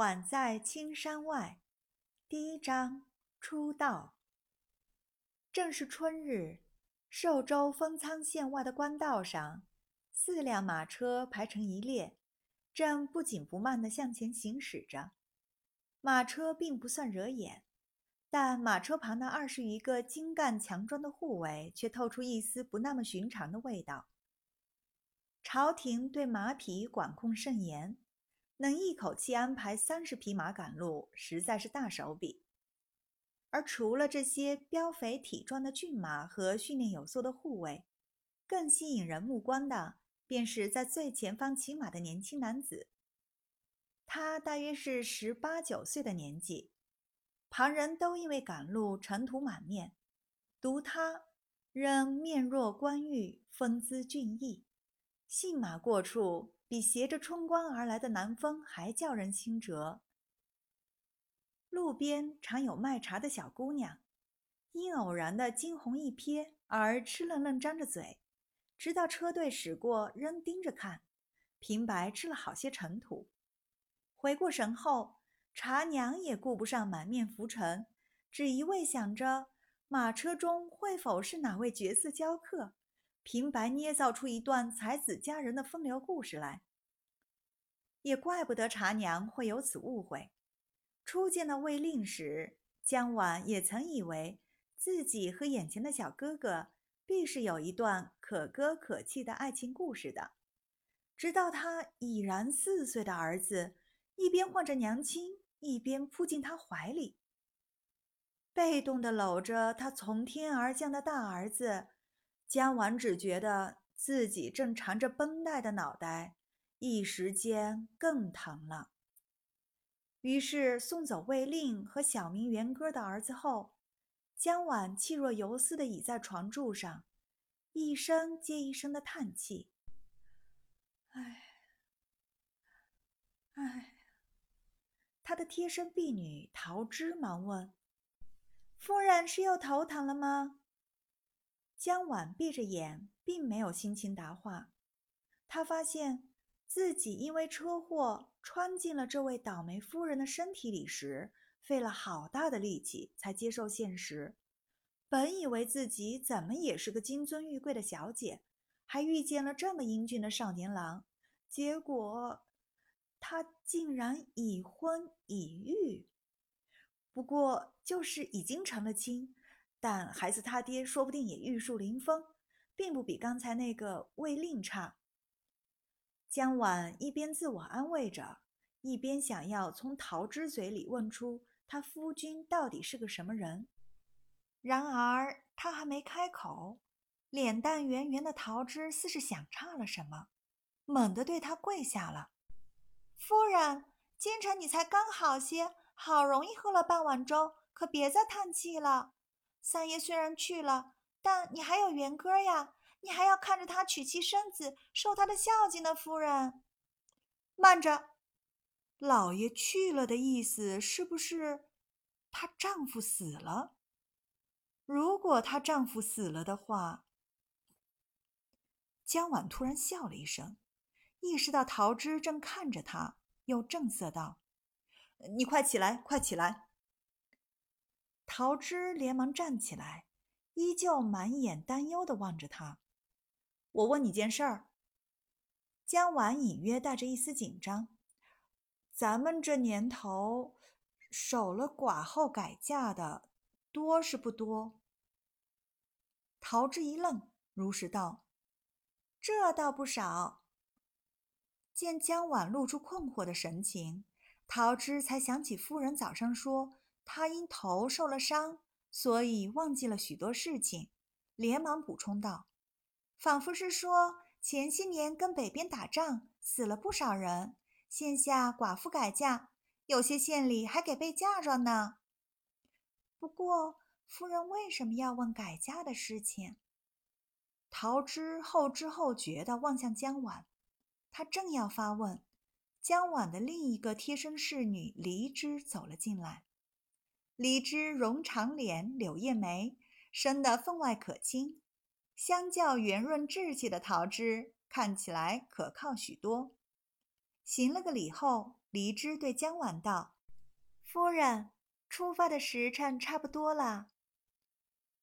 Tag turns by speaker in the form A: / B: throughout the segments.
A: 晚在青山外，第一章出道。正是春日，寿州丰仓县外的官道上，四辆马车排成一列，正不紧不慢地向前行驶着。马车并不算惹眼，但马车旁的二十余个精干强壮的护卫却透出一丝不那么寻常的味道。朝廷对马匹管控甚严。能一口气安排三十匹马赶路，实在是大手笔。而除了这些膘肥体壮的骏马和训练有素的护卫，更吸引人目光的，便是在最前方骑马的年轻男子。他大约是十八九岁的年纪，旁人都因为赶路尘土满面，独他仍面若冠玉，风姿俊逸。信马过处。比携着春光而来的南风还叫人心折。路边常有卖茶的小姑娘，因偶然的惊鸿一瞥而吃愣愣张着嘴，直到车队驶过仍盯着看，平白吃了好些尘土。回过神后，茶娘也顾不上满面浮尘，只一味想着马车中会否是哪位绝色娇客。平白捏造出一段才子佳人的风流故事来，也怪不得茶娘会有此误会。初见到魏令时，江婉也曾以为自己和眼前的小哥哥必是有一段可歌可泣的爱情故事的。直到他已然四岁的儿子一边唤着娘亲，一边扑进他怀里，被动地搂着他从天而降的大儿子。江婉只觉得自己正缠着绷带的脑袋，一时间更疼了。于是送走魏令和小名元歌的儿子后，江婉气若游丝的倚在床柱上，一声接一声的叹气：“唉，唉。”他的贴身婢女桃枝忙问：“夫人是又头疼了吗？”江婉闭着眼，并没有心情答话。他发现自己因为车祸穿进了这位倒霉夫人的身体里时，费了好大的力气才接受现实。本以为自己怎么也是个金尊玉贵的小姐，还遇见了这么英俊的少年郎，结果他竟然已婚已育。不过就是已经成了亲。但孩子他爹说不定也玉树临风，并不比刚才那个魏令差。江婉一边自我安慰着，一边想要从桃枝嘴里问出他夫君到底是个什么人。然而他还没开口，脸蛋圆圆的桃枝似是想岔了什么，猛地对他跪下了：“夫人，今晨你才刚好些，好容易喝了半碗粥，可别再叹气了。”三爷虽然去了，但你还有元歌呀，你还要看着他娶妻生子，受他的孝敬呢。夫人，慢着，老爷去了的意思是不是她丈夫死了？如果她丈夫死了的话，江婉突然笑了一声，意识到桃枝正看着她，又正色道：“你快起来，快起来。”桃枝连忙站起来，依旧满眼担忧地望着他。我问你件事儿。江婉隐约带着一丝紧张：“咱们这年头，守了寡后改嫁的多是不多？”桃枝一愣，如实道：“这倒不少。”见江婉露出困惑的神情，桃枝才想起夫人早上说。他因头受了伤，所以忘记了许多事情，连忙补充道：“仿佛是说前些年跟北边打仗死了不少人，现下寡妇改嫁，有些县里还给备嫁妆呢。不过夫人为什么要问改嫁的事情？”桃枝后知后觉地望向江婉，他正要发问，江婉的另一个贴身侍女黎枝走了进来。梨枝容长脸，柳叶眉，生得分外可亲，相较圆润稚气的桃枝，看起来可靠许多。行了个礼后，黎枝对江婉道：“夫人，出发的时辰差不多了。”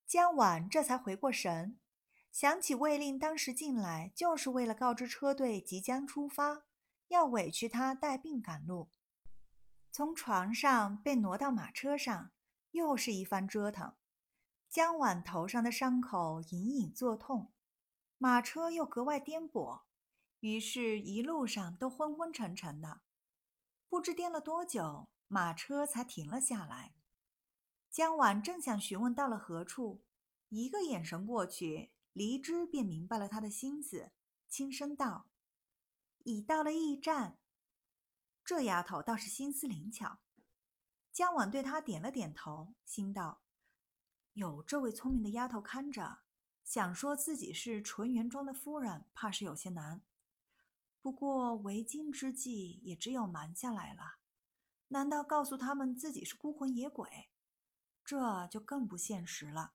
A: 江婉这才回过神，想起卫令当时进来就是为了告知车队即将出发，要委屈他带病赶路。从床上被挪到马车上，又是一番折腾。江婉头上的伤口隐隐作痛，马车又格外颠簸，于是一路上都昏昏沉沉的。不知颠了多久，马车才停了下来。江晚正想询问到了何处，一个眼神过去，黎枝便明白了他的心思，轻声道：“已到了驿站。”这丫头倒是心思灵巧。江晚对她点了点头，心道：“有这位聪明的丫头看着，想说自己是纯元庄的夫人，怕是有些难。不过为今之计，也只有瞒下来了。难道告诉他们自己是孤魂野鬼？”这就更不现实了。